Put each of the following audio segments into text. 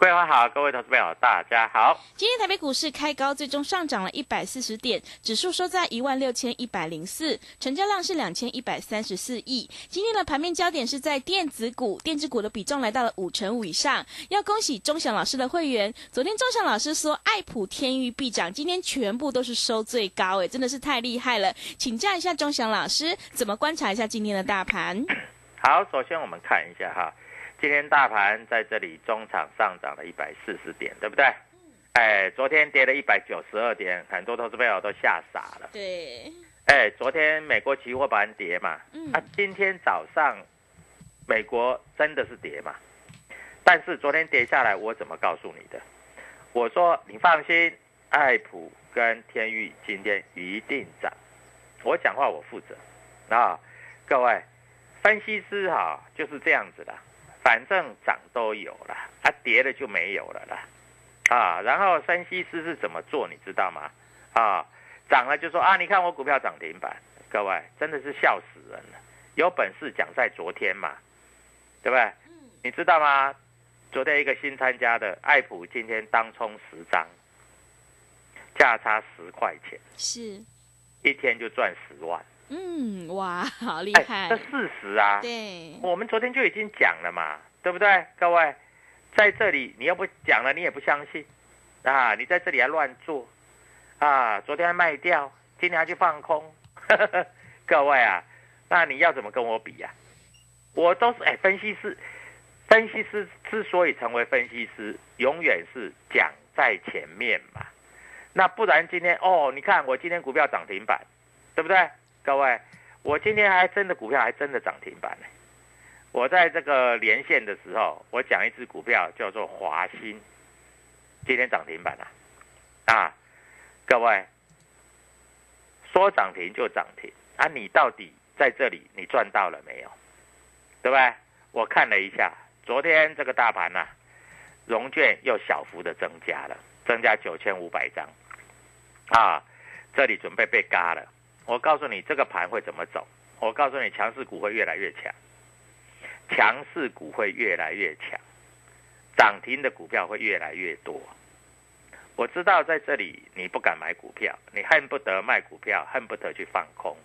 桂花好，各位投资朋友大家好。今天台北股市开高，最终上涨了一百四十点，指数收在一万六千一百零四，成交量是两千一百三十四亿。今天的盘面焦点是在电子股，电子股的比重来到了五成五以上。要恭喜钟祥老师的会员，昨天钟祥老师说爱普天域必涨，今天全部都是收最高，哎，真的是太厉害了。请教一下钟祥老师，怎么观察一下今天的大盘？好，首先我们看一下哈。今天大盘在这里中场上涨了一百四十点，对不对？哎，昨天跌了一百九十二点，很多投资朋友都吓傻了。对。哎，昨天美国期货盘跌嘛，嗯啊，今天早上美国真的是跌嘛？但是昨天跌下来，我怎么告诉你的？我说你放心，爱普跟天域今天一定涨。我讲话我负责啊，各位分析师哈就是这样子的。反正涨都有了，啊跌了就没有了啦，啊，然后山西师是怎么做，你知道吗？啊，涨了就说啊，你看我股票涨停板，各位真的是笑死人了。有本事讲在昨天嘛，对不对？你知道吗？昨天一个新参加的爱普今天当冲十张，价差十块钱，是，一天就赚十万。嗯，哇，好厉哎，害。这事实啊。对，我们昨天就已经讲了嘛，对不对？各位，在这里你要不讲了，你也不相信啊！你在这里还乱做啊！昨天还卖掉，今天还去放空，各位啊，那你要怎么跟我比呀、我都是哎，分析师，分析师之所以成为分析师，永远是讲在前面嘛。那不然今天哦，你看我今天股票涨停板，对不对？各位，我今天还真的股票还真的涨停板呢。我在这个连线的时候，我讲一只股票叫做华兴，今天涨停板了、啊，各位，说涨停就涨停啊！你到底在这里你赚到了没有？对不对？我看了一下，昨天这个大盘呐、融券又小幅的增加了，增加九千五百张，啊，这里准备被嘎了。我告诉你，这个盘会怎么走？我告诉你，强势股会越来越强，强势股会越来越强，涨停的股票会越来越多。我知道在这里你不敢买股票，你恨不得卖股票，恨不得去放空，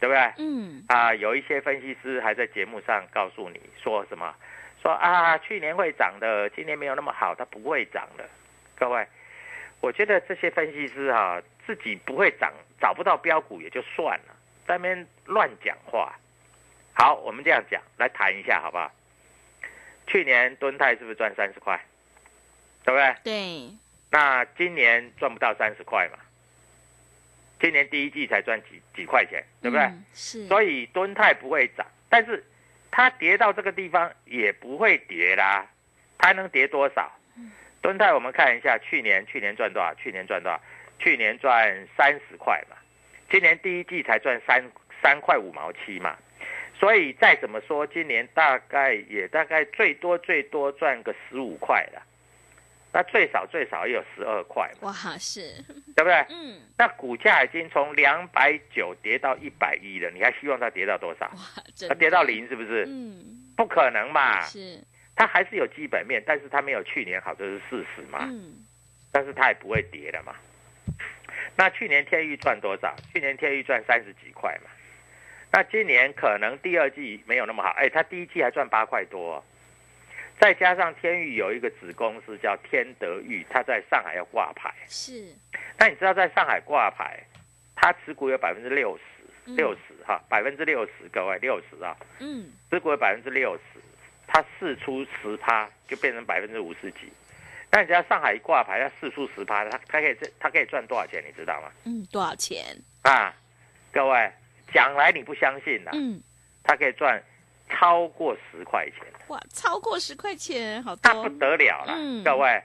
对不对？嗯，啊，有一些分析师还在节目上告诉你说什么？说啊，去年会涨的，今年没有那么好，它不会涨的。各位，我觉得这些分析师哈、自己不会涨，找不到标股也就算了，在那边乱讲话。好，我们这样讲来谈一下好不好？去年敦泰是不是赚三十块？对不对？对，那今年赚不到三十块嘛？今年第一季才赚几几块钱，对不对？嗯是，所以敦泰不会涨，但是它跌到这个地方也不会跌啦，它能跌多少？敦泰我们看一下，去年去年赚多少？去年赚多少？去年赚三十块嘛，今年第一季才赚三三块五毛七嘛，所以再怎么说，今年大概也大概最多最多赚个十五块了。那最少最少也有十二块嘛，哇，是，对不对？嗯，那股价已经从两百九跌到一百一了，你还希望它跌到多少？哇，它跌到，零是不是？嗯，不可能嘛，是，它还是有基本面，但是它没有去年好，这是事实嘛。嗯，但是它也不会跌了嘛。那去年天域赚多少？去年天域赚三十几块嘛。那今年可能第二季没有那么好，哎，它第一季还赚八块多、哦，再加上天域有一个子公司叫天德裕，它在上海要挂牌。是，那你知道在上海挂牌，它持股有百分之六十，嗯六十哈，百分之六十，各位六十啊，嗯，持股有百分之六十，它四出十趴就变成百分之五十几。那你知道上海一挂牌，它四出十趴，它它可以它可以赚多少钱？你知道吗？嗯，多少钱？啊，各位讲来你不相信啦，嗯，它可以赚超过十块钱，哇，超过十块钱，好多那不，得了了。嗯各位，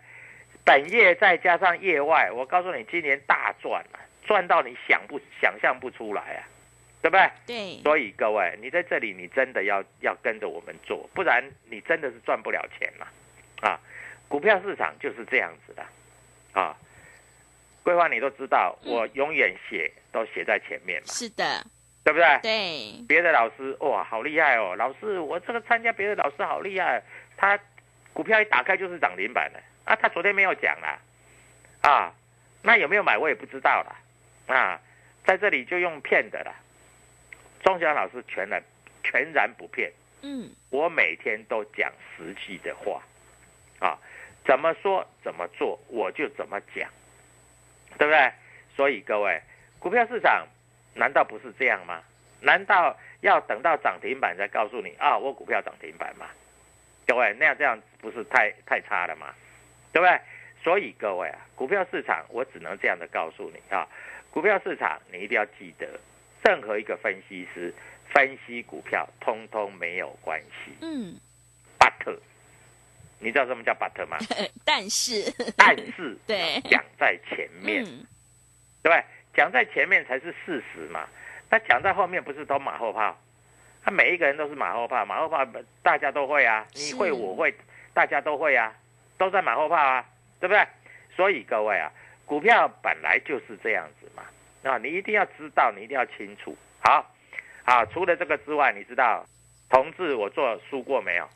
本业再加上业外，我告诉你，今年大赚了，赚到你想不想象不出来啊，对不对？对，所以各位，你在这里，你真的要要跟着我们做，不然你真的是赚不了钱了啊！股票市场就是这样子的。啊。规划你都知道，嗯。我永远写都写在前面嘛，是的，对不对？对，别的老师哇，好厉害哦！老师，我这个参加别的老师好厉害，他股票一打开就是涨停板的啊，他昨天没有讲啦，啊，那有没有买我也不知道啦，啊，在这里就用骗的啦。钟祥老师全然全然不骗，嗯，我每天都讲实际的话，啊，怎么说怎么做我就怎么讲，对不对？所以各位，股票市场难道不是这样吗？难道要等到涨停板才告诉你啊？我股票涨停板吗？各位，那样这样不是太太差了吗？对不对？所以各位啊，股票市场我只能这样的告诉你啊，股票市场你一定要记得，任何一个分析师分析股票，通通没有关系。嗯，but，你知道什么叫 but 吗？但是，但是 对讲在前面，嗯，对不对？讲在前面才是事实嘛。那讲在后面不是都马后炮？他每一个人都是马后炮，马后炮大家都会啊，你会我会，大家都会啊，都在马后炮啊，对不对？所以各位啊，股票本来就是这样子嘛，啊，你一定要知道，你一定要清楚。好，好，除了这个之外，你知道同志我做输过没有？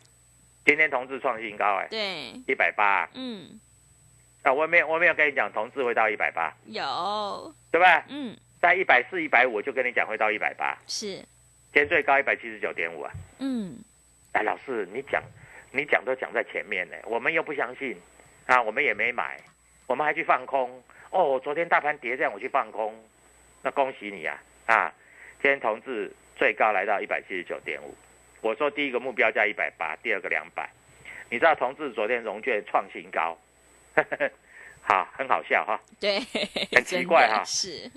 今天同志创新高哎、对，一百八。嗯，啊，我没有我没有跟你讲同志会到一百八，有，对不对？嗯，在一百四、一百五，我就跟你讲会到一百八，是，今天最高一百七十九点五啊！嗯，哎，老师，你讲，你讲都讲在前面呢，我们又不相信。啊，我们也没买，我们还去放空。哦，昨天大盘跌这样，我去放空，那恭喜你啊啊！今天同志最高来到一百七十九点五，我说第一个目标价一百八，第二个两百。你知道同志昨天融券创新高，好，很好笑哈。对，很奇怪哈。是，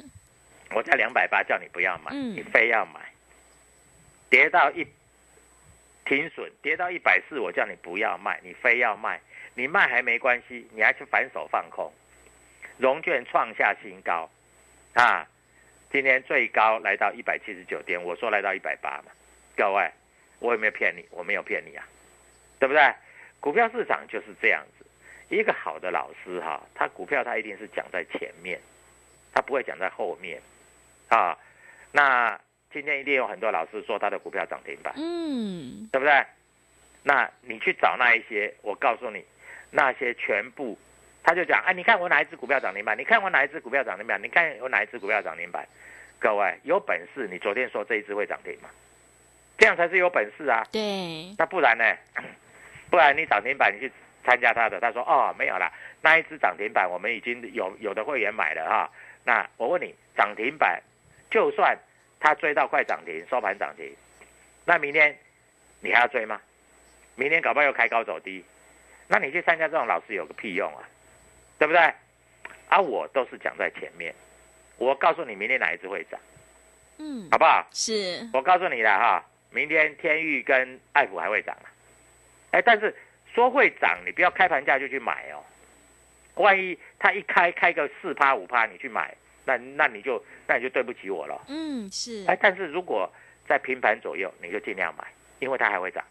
我在两百八叫你不要买，嗯。你非要买，跌到一停损，跌到一百四，我叫你不要卖，你非要卖，你卖还没关系，你还去反手放空，融券创下新高，啊，今天最高来到一百七十九点，我说来到一百八嘛，各位，我有没有骗你？我没有骗你啊，对不对？股票市场就是这样子，一个好的老师哈，他股票他一定是讲在前面，他不会讲在后面。啊，那今天一定有很多老师说他的股票涨停板，嗯，对不对？那你去找那一些，我告诉你，那些全部，他就讲，哎，你看我哪一只股票涨停板？你看我哪一只股票涨停板？你看我哪一只股票涨停板？各位有本事，你昨天说这一只会涨停吗？这样才是有本事啊！对，那不然呢？不然你涨停板你去参加他的，他说哦没有啦，那一只涨停板我们已经有有的会员买了哈。那我问你，涨停板就算他追到快涨停，收盘涨停，那明天你还要追吗？明天搞不好又开高走低，那你去参加这种老师有个屁用啊，对不对？啊，我都是讲在前面，我告诉你明天哪一只会涨，嗯好，不好？是，我告诉你了哈，明天天域跟爱普还会涨啊。哎，但是说会涨，你不要开盘价就去买哦。万一它一开开个四趴五趴，你去买，那那你就那你就对不起我了。嗯，是，哎，但是如果在平盘左右，你就尽量买，因为它还会涨，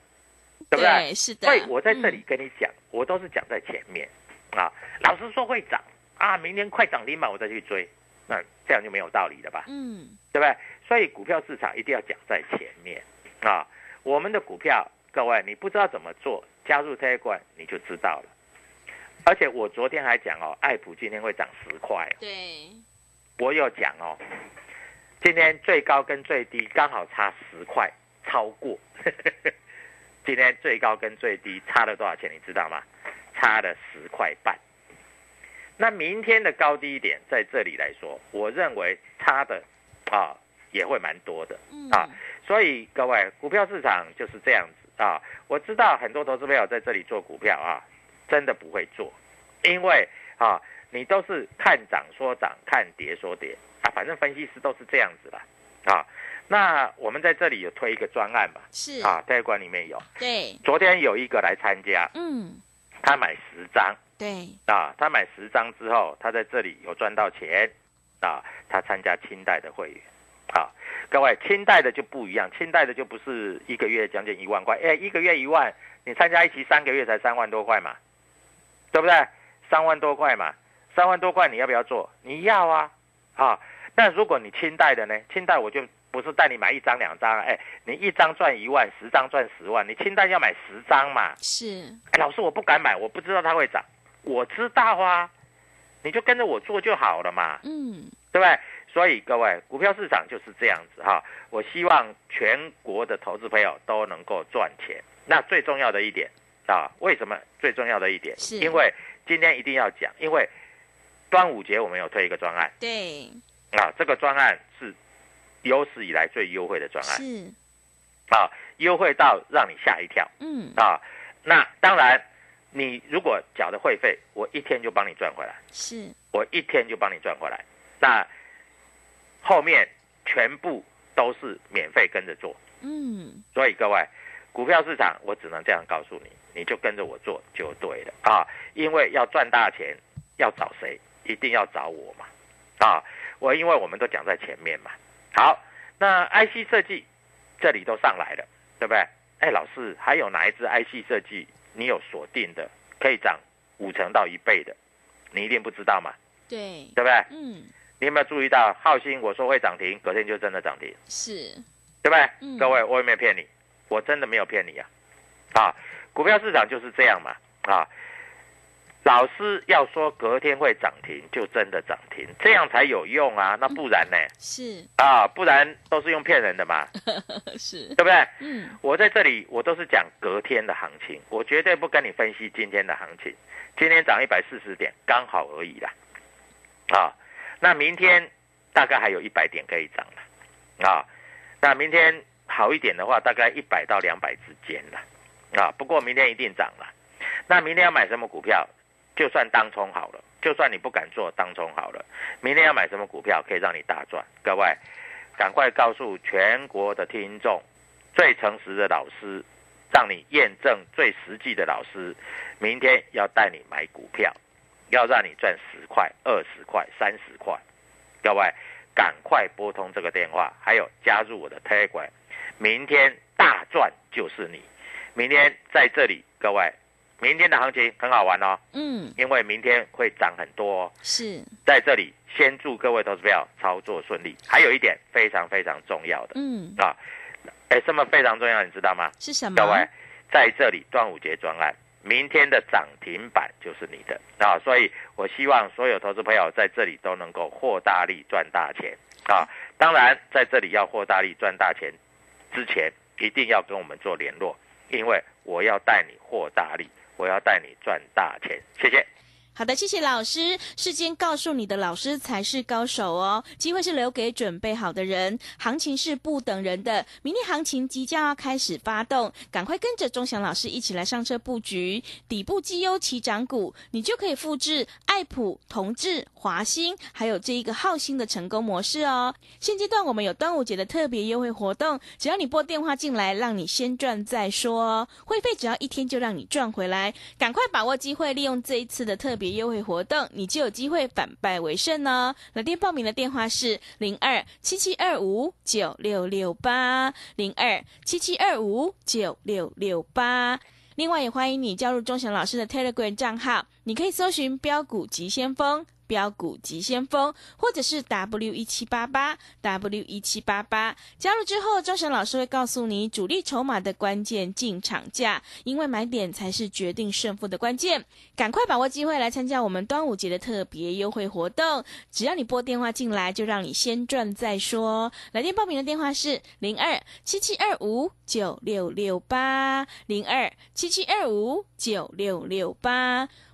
对不对？是的。所以我在这里跟你讲，我都是讲在前面啊。老师说会涨啊，明天快涨停板我再去追，那这样就没有道理了吧？嗯，对不对？所以股票市场一定要讲在前面啊。我们的股票，各位你不知道怎么做，加入这一关你就知道了。而且我昨天还讲哦，爱普今天会涨十块。对，我有讲哦，今天最高跟最低刚好差十块，超过。今天最高跟最低差了多少钱？你知道吗？差了十块半。那明天的高低点在这里来说，我认为差的啊也会蛮多的啊。所以各位，股票市场就是这样子啊。我知道很多投资朋友在这里做股票啊。真的不会做，因为啊，你都是看涨说涨，看跌说跌啊，反正分析师都是这样子的啊。那我们在这里有推一个专案嘛？是啊，在馆里面有。对。昨天有一个来参加，嗯，他买十张，对啊，他买十张之后，他在这里有赚到钱啊，他参加清代的会员啊。各位，清代的就不一样，清代的就不是一个月将近一万块，哎，一个月一万，你参加一期三个月才三万多块嘛。对不对？三万多块嘛，三万多块你要不要做？你要啊，啊！那如果你清代的呢？清代我就不是带你买一张两张，哎，你一张赚一万，十张赚十万，你清代要买十张嘛？是。哎，老师我不敢买，我不知道它会涨。我知道啊，你就跟着我做就好了嘛。嗯，对不对？所以各位，股票市场就是这样子哈。我希望全国的投资朋友都能够赚钱。那最重要的一点。啊，为什么最重要的一点？是因为今天一定要讲，因为端午节我们有推一个专案。对。啊，这个专案是有史以来最优惠的专案。是。啊，优惠到让你吓一跳。嗯。啊，那当然，你如果缴的会费，我一天就帮你赚回来。是。我一天就帮你赚回来。那后面全部都是免费跟着做。嗯。所以各位。股票市场，我只能这样告诉你，你就跟着我做就对了啊！因为要赚大钱，要找谁？一定要找我嘛！啊，我因为我们都讲在前面嘛。好，那 IC 设计这里都上来了，对不对？哎，老师，还有哪一只 IC 设计你有锁定的，可以涨五成到一倍的？你一定不知道嘛？对，对不对？嗯。你有没有注意到浩鑫？我说会涨停，隔天就真的涨停，是，对不对？嗯。各位，我有没有骗你？我真的没有骗你啊，啊，股票市场就是这样嘛，啊，老师要说隔天会涨停，就真的涨停，这样才有用啊，那不然呢？是啊，不然都是用骗人的嘛，是，对不对？嗯，我在这里我都是讲隔天的行情，我绝对不跟你分析今天的行情，今天涨一百四十点刚好而已啦，啊，那明天大概还有一百点可以涨了，啊，那明天。好一点的话，大概一百到两百之间了，啊，不过明天一定涨了。那明天要买什么股票？就算当冲好了，就算你不敢做当冲好了，明天要买什么股票可以让你大赚？各位，赶快告诉全国的听众，最诚实的老师，让你验证最实际的老师，明天要带你买股票，要让你赚十块、二十块、三十块。各位，赶快拨通这个电话，还有加入我的 Telegram。明天大赚就是你，明天在这里，各位，明天的行情很好玩哦。嗯，因为明天会涨很多。哦。是，在这里先祝各位投资票操作顺利。还有一点非常非常重要的，嗯啊，哎，什么非常重要？你知道吗？是什么？各位，在这里端午节专案，明天的涨停板就是你的啊！所以我希望所有投资朋友在这里都能够获大利赚大钱啊！当然，在这里要获大利赚大钱。之前一定要跟我们做联络，因为我要带你获大利，我要带你赚大钱。谢谢。好的，谢谢老师。事先告诉你的老师才是高手哦，机会是留给准备好的人，行情是不等人的。明天行情即将要开始发动，赶快跟着钟祥老师一起来上车布局底部绩优起涨股，你就可以复制爱普、同志、华兴，还有这一个浩兴的成功模式哦。现阶段我们有端午节的特别优惠活动，只要你拨电话进来，让你先赚再说哦，会费只要一天就让你赚回来，赶快把握机会，利用这一次的特别。优惠活动，你就有机会反败为胜哦！来电报名的电话是零二七七二五九六六八零二七七二五九六六八。另外，也欢迎你加入钟祥老师的 Telegram 账号，你可以搜寻“标股急先锋”。标股急先锋，或者是 W 一七八八 W 一七八八，加入之后，周神老师会告诉你主力筹码的关键进场价，因为买点才是决定胜负的关键。赶快把握机会来参加我们端午节的特别优惠活动，只要你拨电话进来，就让你先赚再说。来电报名的电话是零二七七二五九六六八零二七七二五九六六八。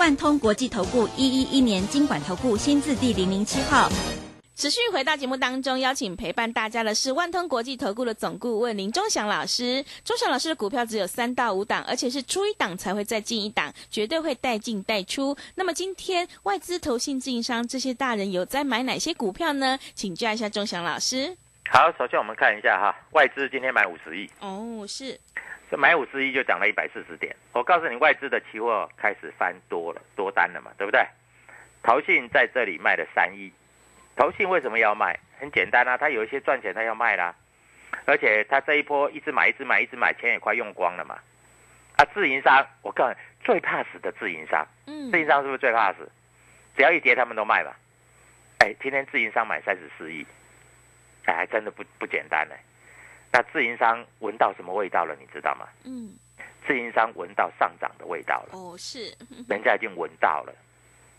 万通国际投顾一一一年经管投顾新字第零零七号，持续回到节目当中，邀请陪伴大家的是万通国际投顾的总顾问林忠祥老师。忠祥老师的股票只有三到五档，而且是出一档才会再进一档，绝对会带进带出。那么今天外资、投信、自营商这些大人有在买哪些股票呢？请教一下忠祥老师。好，首先我们看一下哈，外资今天买五十亿。哦，是。这买五十亿就涨了一百四十点。我告诉你，外资的期货开始翻多了，多单了嘛，对不对？投信在这里卖了三亿，投信为什么要卖？很简单啊，他有一些赚钱，他要卖啦。而且他这一波一直买，一直买，一直买，钱也快用光了嘛。啊，自营商，我告诉你，最怕死的自营商，嗯，自营商是不是最怕死？只要一跌，他们都卖嘛。哎，今天自营商买三十四亿，哎，还真的不不简单呢。那自营商闻到什么味道了？你知道吗？嗯，自营商闻到上涨的味道了。哦，是，人家已经闻到了。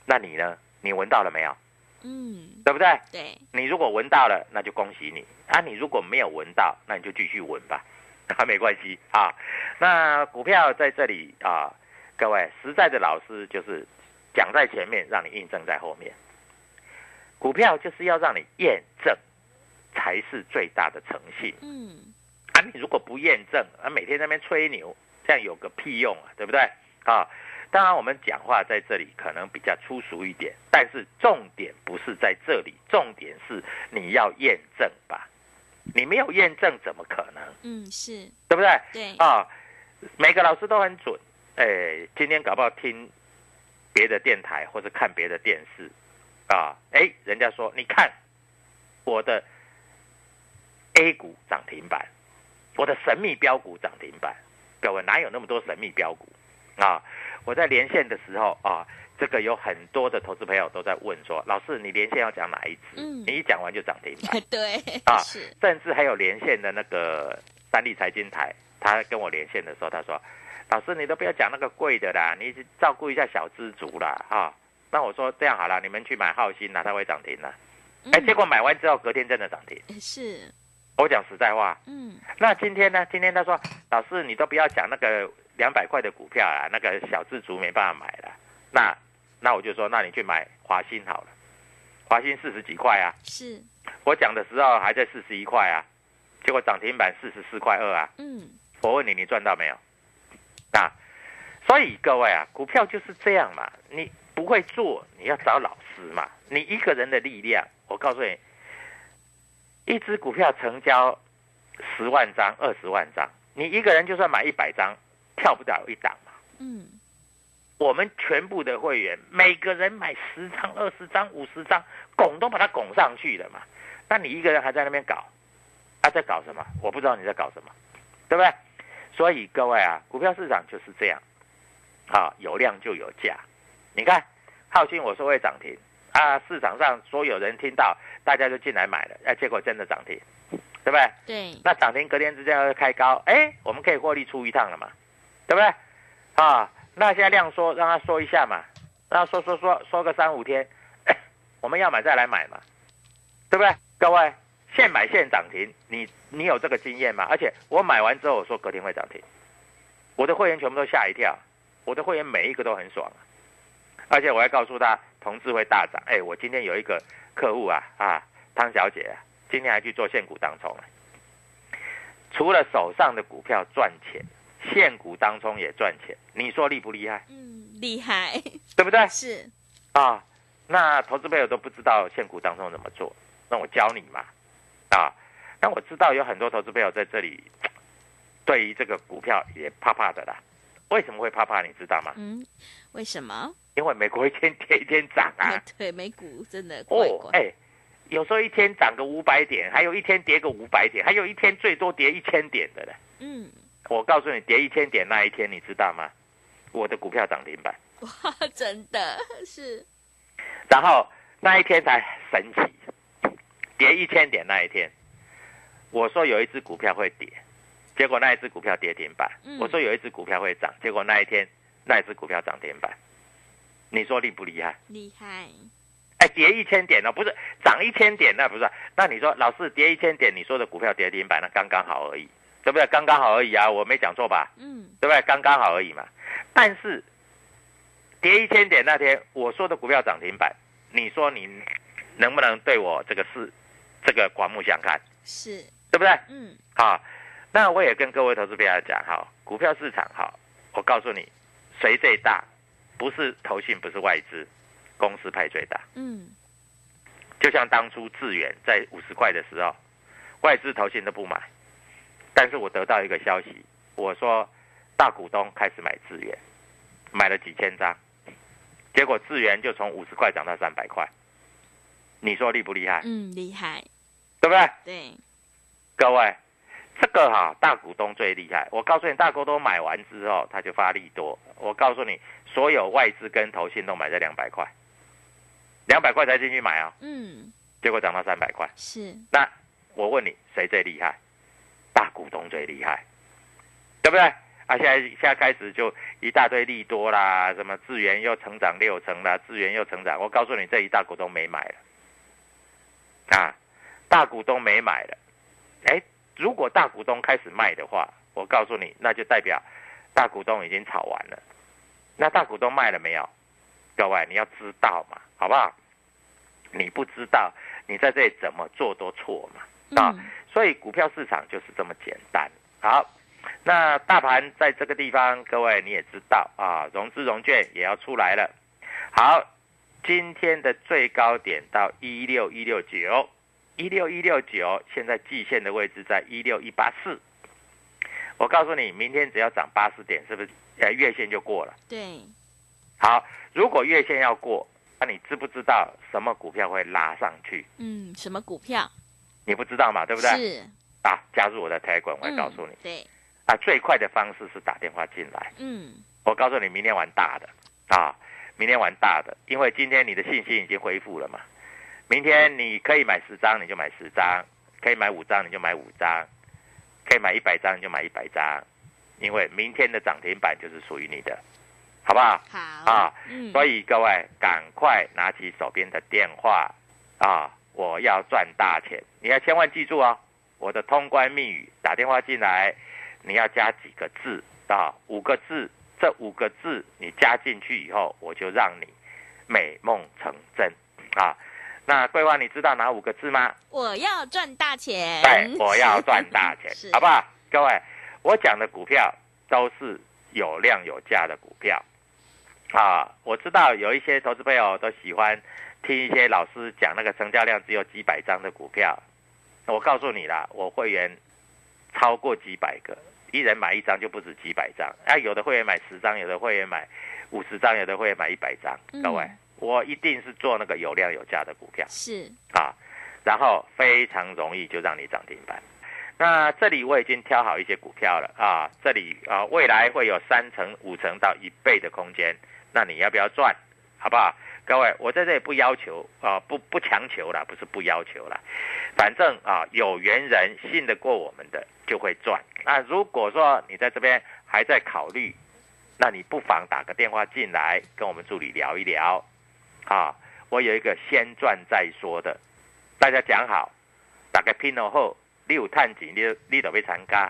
那你呢？你闻到了没有？嗯，对不对？对。你如果闻到了，那就恭喜你。啊，你如果没有闻到，那你就继续闻吧，啊没关系啊。那股票在这里啊，各位实在的老师就是讲在前面，让你印证在后面。股票就是要让你验证。才是最大的诚信。嗯，啊，你如果不验证，啊，每天在那边吹牛，这样有个屁用啊，对不对？啊，当然我们讲话在这里可能比较粗俗一点，但是重点不是在这里，重点是你要验证吧？你没有验证怎么可能？嗯，是对不对？对啊，每个老师都很准。哎，今天搞不好听别的电台或者看别的电视啊，哎，人家说你看我的。A 股涨停板，我的神秘标股涨停板，各位哪有那么多神秘标股啊？我在连线的时候啊，这个有很多的投资朋友都在问说，老师你连线要讲哪一支？嗯，你一讲完就涨停板，对啊，是，甚至还有连线的那个三立财经台，他跟我连线的时候，他说，老师你都不要讲那个贵的啦，你照顾一下小资族啦，哈。那我说这样好了，你们去买浩鑫啦，它会涨停了。哎，结果买完之后隔天真的涨停，是。我讲实在话，嗯，那今天呢？今天他说，老师你都不要讲那个两百块的股票啊，那个小自足没办法买了。那那我就说，那你去买华兴好了，华兴四十几块啊。是，我讲的时候还在四十一块啊，结果涨停板四十四块二啊。嗯，我问你，你赚到没有？那，所以各位啊，股票就是这样嘛，你不会做，你要找老师嘛。你一个人的力量，我告诉你。一只股票成交十万张、二十万张，你一个人就算买一百张，跳不了一档嘛。嗯，我们全部的会员，每个人买十张、二十张、五十张，拱都把它拱上去了嘛。那你一个人还在那边搞，他在搞什么？我不知道你在搞什么，对不对？所以各位啊，股票市场就是这样，啊，有量就有价。你看，浩信我说会涨停，啊，市场上所有人听到，大家就进来买了，哎，结果真的涨停，对不对？对，那涨停隔天之间要开高，哎，我们可以获利出一趟了嘛，对不对？啊，那现在量缩，让它缩一下嘛，让它缩缩缩缩个三五天，我们要买再来买嘛，对不对？各位，现买现涨停，你你有这个经验吗？而且我买完之后我说隔天会涨停，我的会员全部都吓一跳，我的会员每一个都很爽，而且我还告诉他同志会大涨。哎，我今天有一个客户啊啊，汤小姐啊，今天还去做现股当冲了，除了手上的股票赚钱，现股当中也赚钱，你说厉不厉害？嗯，厉害，对不对？是，啊，那投资朋友都不知道现股当中怎么做，那我教你嘛，啊，那我知道有很多投资朋友在这里，对于这个股票也怕怕的啦。为什么会怕怕？你知道吗？嗯，为什么？因为美国一天跌一天涨啊。对，美股真的怪哦，怪。哎，有时候一天涨个五百点，还有一天跌个五百点，还有一天最多跌一千点的嘞。嗯，我告诉你，跌一千点那一天，你知道吗？我的股票涨停板，哇，真的是，然后那一天才神奇，跌一千点那一天，我说有一只股票会跌，结果那一只股票跌停板。嗯我说有一只股票会涨，结果那一天那一只股票涨停板。你说厉不厉害？厉害，哎，跌一千点哦，不是涨一千点，那不是。那你说老师跌一千点，你说的股票跌停板，那刚刚好而已，对不对？刚刚好而已啊，我没讲错吧？嗯，对不对？刚刚好而已嘛。但是跌一千点那天，我说的股票涨停板，你说你能不能对我这个事这个刮目相看，是，对不对？嗯，好，那我也跟各位投资朋友讲哈，股票市场哈，我告诉你，谁最大？不是投信，不是外资，公司派最大。嗯，就像当初智远在五十块的时候，外资投信都不买，但是我得到一个消息，我说大股东开始买智远，买了几千张，结果智源就从五十块涨到三百块，你说厉不厉害？嗯，厉害，对不对？对，各位，这个哈、大股东最厉害。我告诉你，大股东买完之后，他就发利多。我告诉你，所有外资跟投信都买在两百块，两百块才进去买啊、嗯，结果涨到三百块。是，那我问你，谁最厉害？大股东最厉害，对不对？啊，现在现在开始就一大堆利多啦，什么智源又成长六成啦，智源又成长。我告诉你，这一大股东没买了，啊，大股东没买了。哎，如果大股东开始卖的话，我告诉你，那就代表大股东已经炒完了。那大股东卖了没有？各位，你要知道嘛，好不好？你不知道，你在这里怎么做都错嘛。啊嗯，所以股票市场就是这么简单。好，那大盘在这个地方，各位你也知道啊，融资融券也要出来了。好，今天的最高点到一六一六九，一六一六九，现在季线的位置在一六一八四。我告诉你，明天只要涨八十点，是不是？呃，月线就过了。对，好，如果月线要过，那你知不知道什么股票会拉上去？嗯，什么股票？你不知道嘛，对不对？是，啊，加入我的台管，我会告诉你。嗯对，啊，最快的方式是打电话进来。嗯，我告诉你，明天玩大的啊，明天玩大的，因为今天你的信心已经恢复了嘛。明天你可以买十张，你就买十张；可以买五张，你就买五张；可以买一百张，你就买一百张。因为明天的涨停板就是属于你的，好不好？好，啊，嗯，所以各位赶快拿起手边的电话啊！我要赚大钱，你要千万记住哦，我的通关密语，打电话进来，你要加几个字啊？五个字，这五个字你加进去以后，我就让你美梦成真啊！那桂花，你知道哪五个字吗？我要赚大钱，对，我要赚大钱，好不好？各位，我讲的股票都是有量有价的股票啊。我知道有一些投资朋友都喜欢听一些老师讲那个成交量只有几百张的股票。我告诉你啦，我会员超过几百个，一人买一张就不止几百张。啊，有的会员买十张，有的会员买五十张，有的会员买一百张。嗯各位，我一定是做那个有量有价的股票。是，啊，然后非常容易就让你涨停板。那这里我已经挑好一些股票了啊，这里啊未来会有三成、五成到一倍的空间，那你要不要赚？好不好？各位，我在这里不要求啊，不不强求了，不是不要求了，反正啊，有缘人信得过我们的就会赚。那如果说你在这边还在考虑，那你不妨打个电话进来跟我们助理聊一聊，啊，我有一个先赚再说的，大家讲好，打个拼后，你有探钱，你你都会参加，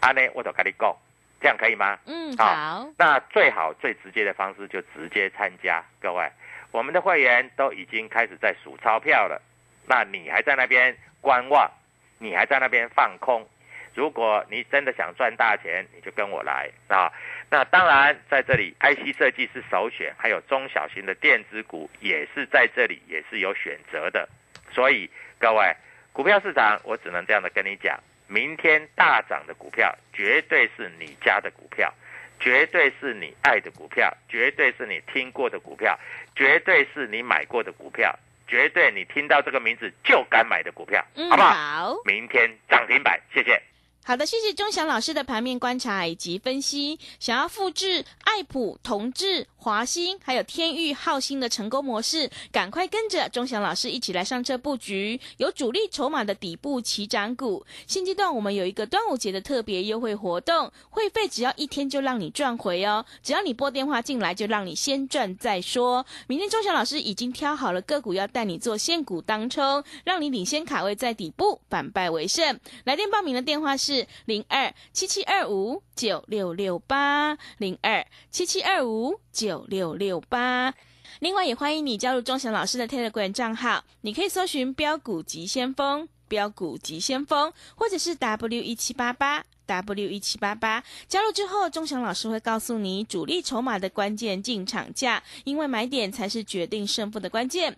安呢我都跟你讲，这样可以吗？嗯，好好，那最好最直接的方式就直接参加，各位，我们的会员都已经开始在数钞票了，那你还在那边观望，你还在那边放空。如果你真的想赚大钱，你就跟我来啊！那当然，在这里 IC 设计是首选，还有中小型的电子股也是在这里，也是有选择的。所以各位，股票市场我只能这样的跟你讲，明天大涨的股票绝对是你家的股票，绝对是你爱的股票，绝对是你听过的股票，绝对是你买过的股票，绝对你听到这个名字就敢买的股票，嗯，好不好？好。明天涨停板，谢谢。好的，谢谢钟祥老师的盘面观察以及分析。想要复制爱普、同志、华兴还有天域、浩兴的成功模式，赶快跟着钟祥老师一起来上车布局，有主力筹码的底部起涨股。现阶段我们有一个端午节的特别优惠活动，会费只要一天就让你赚回哦。只要你拨电话进来，就让你先赚再说。明天钟祥老师已经挑好了个股，要带你做现股当冲，让你领先卡位在底部，反败为胜。来电报名的电话是零二七七二五九六六八零二七七二五九六六八。另外，也欢迎你加入钟祥老师的 Telegram 账号，你可以搜寻“标股急先锋”、“标股急先锋”，或者是 W 一七八八。W 一七八八加入之后，钟祥老师会告诉你主力筹码的关键进场价，因为买点才是决定胜负的关键。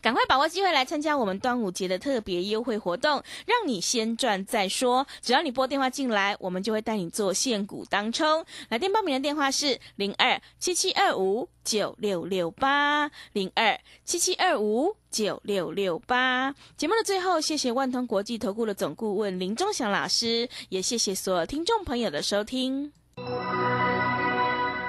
赶快把握机会来参加我们端午节的特别优惠活动，让你先赚再说。只要你拨电话进来，我们就会带你做现股当冲。来电报名的电话是零二七七二五九六六八零二七七二五九六六八。节目的最后，谢谢万通国际投顾的总顾问林忠祥老师，也谢谢所有听众朋友的收听。